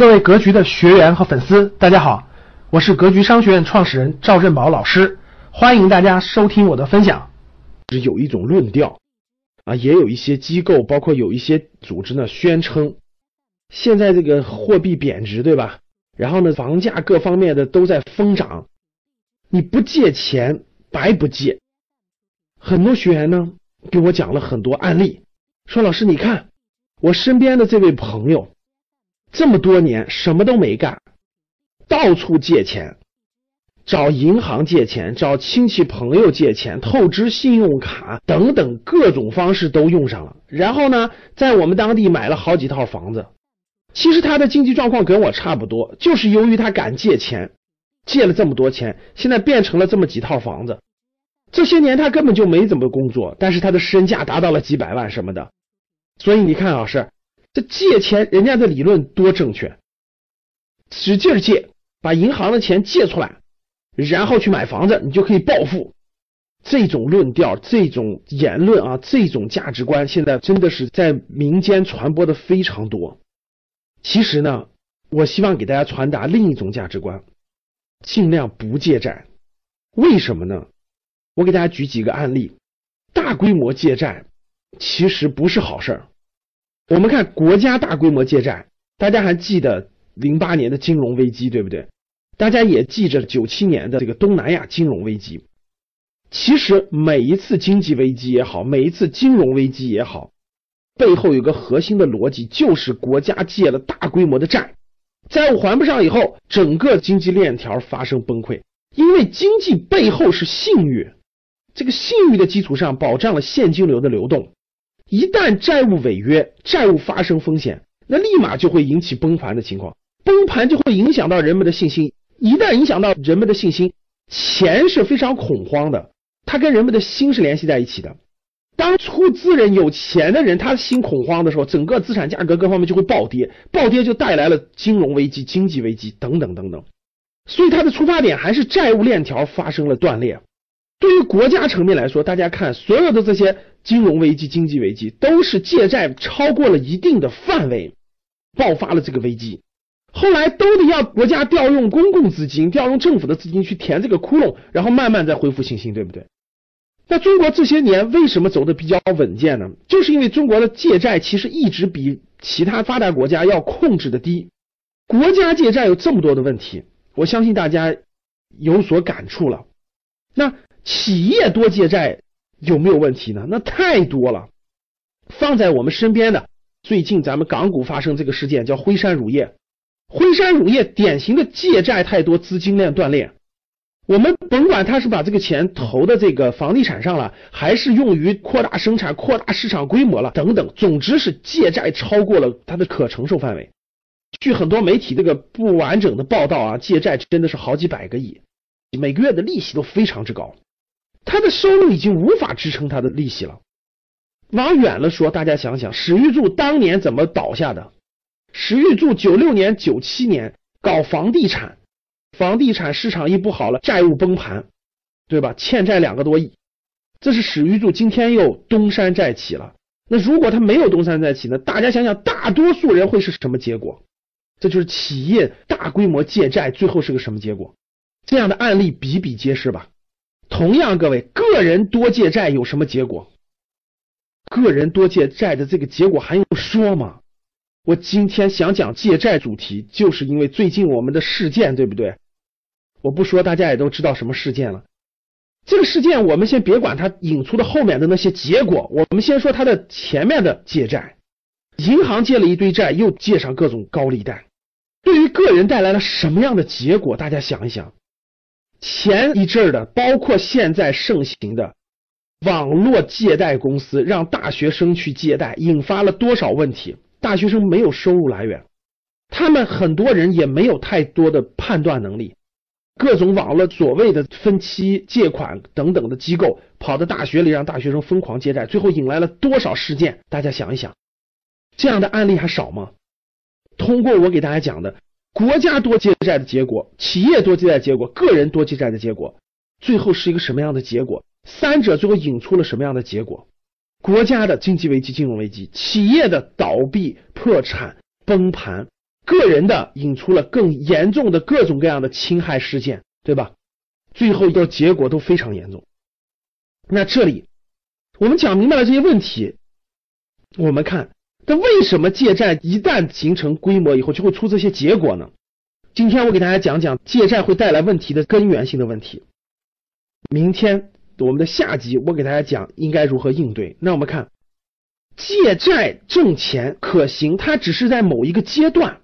各位格局的学员和粉丝，大家好，我是格局商学院创始人赵振宝老师，欢迎大家收听我的分享。是有一种论调啊，也有一些机构，包括有一些组织呢，宣称现在这个货币贬值，对吧？然后呢，房价各方面的都在疯涨，你不借钱白不借。很多学员呢给我讲了很多案例，说老师你看我身边的这位朋友。这么多年什么都没干，到处借钱，找银行借钱，找亲戚朋友借钱，透支信用卡等等各种方式都用上了。然后呢，在我们当地买了好几套房子。其实他的经济状况跟我差不多，就是由于他敢借钱，借了这么多钱，现在变成了这么几套房子。这些年他根本就没怎么工作，但是他的身价达到了几百万什么的。所以你看老师。这借钱，人家的理论多正确，使劲借，把银行的钱借出来，然后去买房子，你就可以暴富。这种论调、这种言论啊，这种价值观，现在真的是在民间传播的非常多。其实呢，我希望给大家传达另一种价值观：尽量不借债。为什么呢？我给大家举几个案例。大规模借债其实不是好事儿。我们看国家大规模借债，大家还记得零八年的金融危机，对不对？大家也记着九七年的这个东南亚金融危机。其实每一次经济危机也好，每一次金融危机也好，背后有个核心的逻辑，就是国家借了大规模的债，债务还不上以后，整个经济链条发生崩溃。因为经济背后是信誉，这个信誉的基础上保障了现金流的流动。一旦债务违约，债务发生风险，那立马就会引起崩盘的情况，崩盘就会影响到人们的信心。一旦影响到人们的信心，钱是非常恐慌的，它跟人们的心是联系在一起的。当出资人有钱的人，他心恐慌的时候，整个资产价格各方面就会暴跌，暴跌就带来了金融危机、经济危机等等等等。所以它的出发点还是债务链条发生了断裂。对于国家层面来说，大家看所有的这些金融危机、经济危机，都是借债超过了一定的范围，爆发了这个危机，后来都得要国家调用公共资金、调用政府的资金去填这个窟窿，然后慢慢再恢复信心，对不对？那中国这些年为什么走的比较稳健呢？就是因为中国的借债其实一直比其他发达国家要控制的低。国家借债有这么多的问题，我相信大家有所感触了。那。企业多借债有没有问题呢？那太多了。放在我们身边的，最近咱们港股发生这个事件，叫辉山乳业。辉山乳业典型的借债太多，资金链断裂。我们甭管他是把这个钱投的这个房地产上了，还是用于扩大生产、扩大市场规模了等等，总之是借债超过了他的可承受范围。据很多媒体这个不完整的报道啊，借债真的是好几百个亿，每个月的利息都非常之高。他的收入已经无法支撑他的利息了。往远了说，大家想想，史玉柱当年怎么倒下的？史玉柱九六年、九七年搞房地产，房地产市场一不好了，债务崩盘，对吧？欠债两个多亿，这是史玉柱今天又东山再起了。那如果他没有东山再起呢？大家想想，大多数人会是什么结果？这就是企业大规模借债，最后是个什么结果？这样的案例比比皆是吧？同样，各位个人多借债有什么结果？个人多借债的这个结果还用说吗？我今天想讲借债主题，就是因为最近我们的事件，对不对？我不说，大家也都知道什么事件了。这个事件我们先别管它引出的后面的那些结果，我们先说它的前面的借债。银行借了一堆债，又借上各种高利贷，对于个人带来了什么样的结果？大家想一想。前一阵儿的，包括现在盛行的网络借贷公司，让大学生去借贷，引发了多少问题？大学生没有收入来源，他们很多人也没有太多的判断能力。各种网络所谓的分期借款等等的机构，跑到大学里让大学生疯狂借债，最后引来了多少事件？大家想一想，这样的案例还少吗？通过我给大家讲的。国家多借债的结果，企业多借债结果，个人多借债的结果，最后是一个什么样的结果？三者最后引出了什么样的结果？国家的经济危机、金融危机，企业的倒闭、破产、崩盘，个人的引出了更严重的各种各样的侵害事件，对吧？最后的结果都非常严重。那这里我们讲明白了这些问题，我们看，那为什么借债一旦形成规模以后就会出这些结果呢？今天我给大家讲讲借债会带来问题的根源性的问题。明天我们的下集我给大家讲应该如何应对。那我们看，借债挣钱可行，它只是在某一个阶段，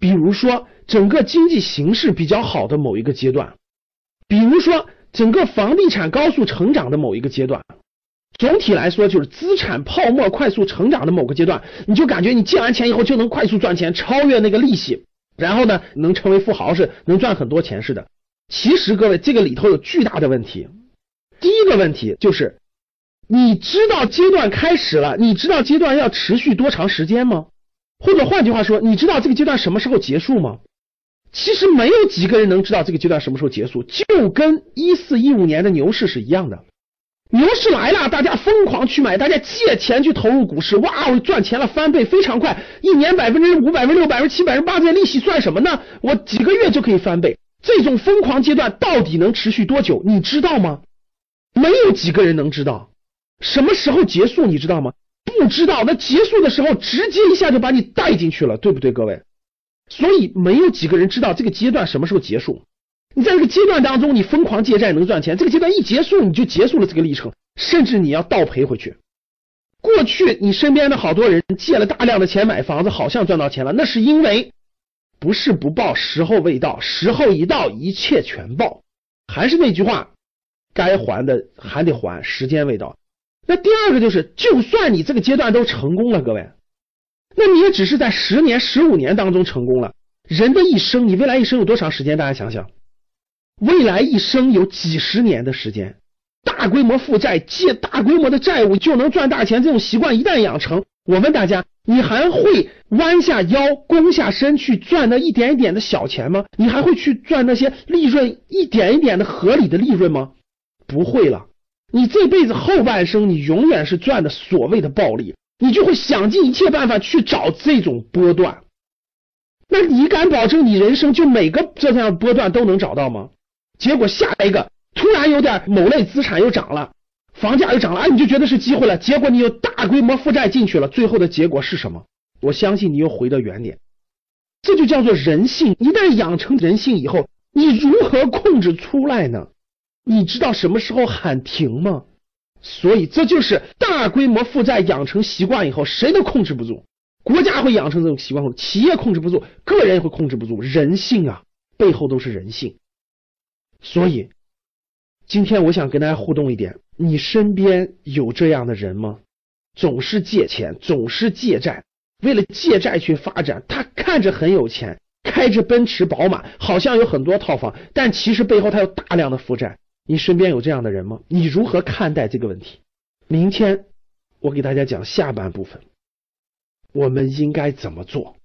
比如说整个经济形势比较好的某一个阶段。比如说，整个房地产高速成长的某一个阶段，总体来说就是资产泡沫快速成长的某个阶段，你就感觉你借完钱以后就能快速赚钱，超越那个利息，然后呢能成为富豪是能赚很多钱似的。其实各位，这个里头有巨大的问题。第一个问题就是，你知道阶段开始了，你知道阶段要持续多长时间吗？或者换句话说，你知道这个阶段什么时候结束吗？其实没有几个人能知道这个阶段什么时候结束，就跟一四一五年的牛市是一样的。牛市来了，大家疯狂去买，大家借钱去投入股市，哇，我赚钱了，翻倍非常快，一年百分之五、百分之六、百分之七、百分之八，这些利息算什么呢？我几个月就可以翻倍。这种疯狂阶段到底能持续多久？你知道吗？没有几个人能知道。什么时候结束？你知道吗？不知道。那结束的时候，直接一下就把你带进去了，对不对，各位？所以没有几个人知道这个阶段什么时候结束。你在这个阶段当中，你疯狂借债能赚钱，这个阶段一结束，你就结束了这个历程，甚至你要倒赔回去。过去你身边的好多人借了大量的钱买房子，好像赚到钱了，那是因为不是不报，时候未到，时候一到，一切全报。还是那句话，该还的还得还，时间未到。那第二个就是，就算你这个阶段都成功了，各位。那你也只是在十年、十五年当中成功了。人的一生，你未来一生有多长时间？大家想想，未来一生有几十年的时间。大规模负债、借大规模的债务就能赚大钱，这种习惯一旦养成，我问大家，你还会弯下腰、弓下身去赚那一点一点的小钱吗？你还会去赚那些利润一点一点的合理的利润吗？不会了。你这辈子后半生，你永远是赚的所谓的暴利。你就会想尽一切办法去找这种波段，那你敢保证你人生就每个这样波段都能找到吗？结果下一个突然有点某类资产又涨了，房价又涨了，哎，你就觉得是机会了。结果你又大规模负债进去了，最后的结果是什么？我相信你又回到原点，这就叫做人性。一旦养成人性以后，你如何控制出来呢？你知道什么时候喊停吗？所以这就是大规模负债养成习惯以后，谁都控制不住。国家会养成这种习惯后，企业控制不住，个人也会控制不住。人性啊，背后都是人性。所以今天我想跟大家互动一点：你身边有这样的人吗？总是借钱，总是借债，为了借债去发展。他看着很有钱，开着奔驰宝马，好像有很多套房，但其实背后他有大量的负债。你身边有这样的人吗？你如何看待这个问题？明天我给大家讲下半部分，我们应该怎么做？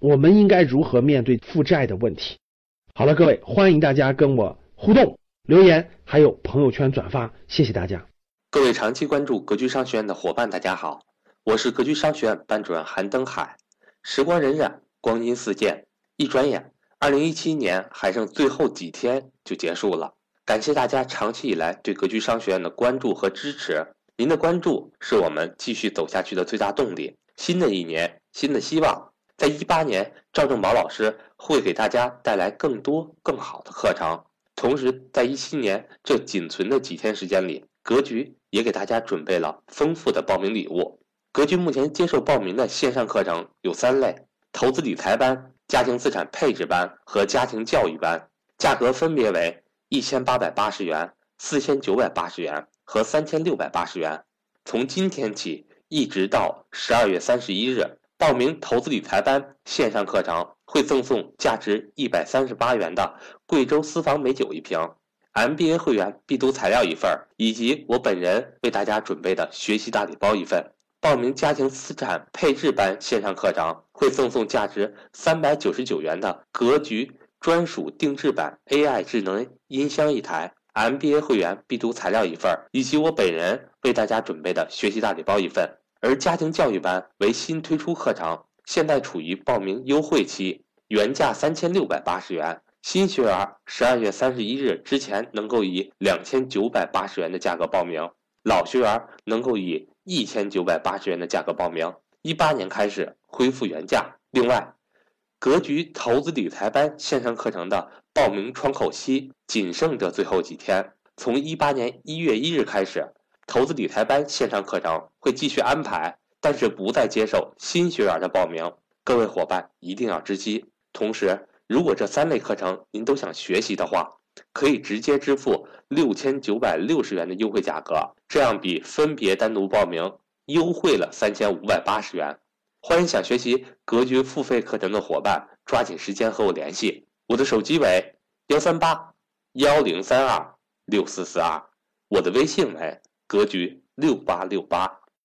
我们应该如何面对负债的问题？好了，各位，欢迎大家跟我互动、留言，还有朋友圈转发，谢谢大家。各位长期关注格局商学院的伙伴，大家好，我是格局商学院班主任韩登海。时光荏苒，光阴似箭，一转眼，二零一七年还剩最后几天就结束了。感谢大家长期以来对格局商学院的关注和支持，您的关注是我们继续走下去的最大动力。新的一年，新的希望，在一八年，赵正宝老师会给大家带来更多更好的课程。同时，在一七年这仅存的几天时间里，格局也给大家准备了丰富的报名礼物。格局目前接受报名的线上课程有三类：投资理财班、家庭资产配置班和家庭教育班，价格分别为。一千八百八十元、四千九百八十元和三千六百八十元，从今天起一直到十二月三十一日，报名投资理财班线上课程会赠送价值一百三十八元的贵州私房美酒一瓶，MBA 会员必读材料一份，以及我本人为大家准备的学习大礼包一份。报名家庭资产配置班线上课程会赠送价值三百九十九元的格局。专属定制版 AI 智能音箱一台，MBA 会员必读材料一份，以及我本人为大家准备的学习大礼包一份。而家庭教育班为新推出课程，现在处于报名优惠期，原价三千六百八十元，新学员十二月三十一日之前能够以两千九百八十元的价格报名，老学员能够以一千九百八十元的价格报名。一八年开始恢复原价。另外，格局投资理财班线上课程的报名窗口期仅剩这最后几天，从一八年一月一日开始，投资理财班线上课程会继续安排。但是不再接受新学员的报名，各位伙伴一定要知悉。同时，如果这三类课程您都想学习的话，可以直接支付六千九百六十元的优惠价格，这样比分别单独报名优惠了三千五百八十元。欢迎想学习格局付费课程的伙伴抓紧时间和我联系，我的手机为幺三八幺零三二六四四二，我的微信为格局六八六八。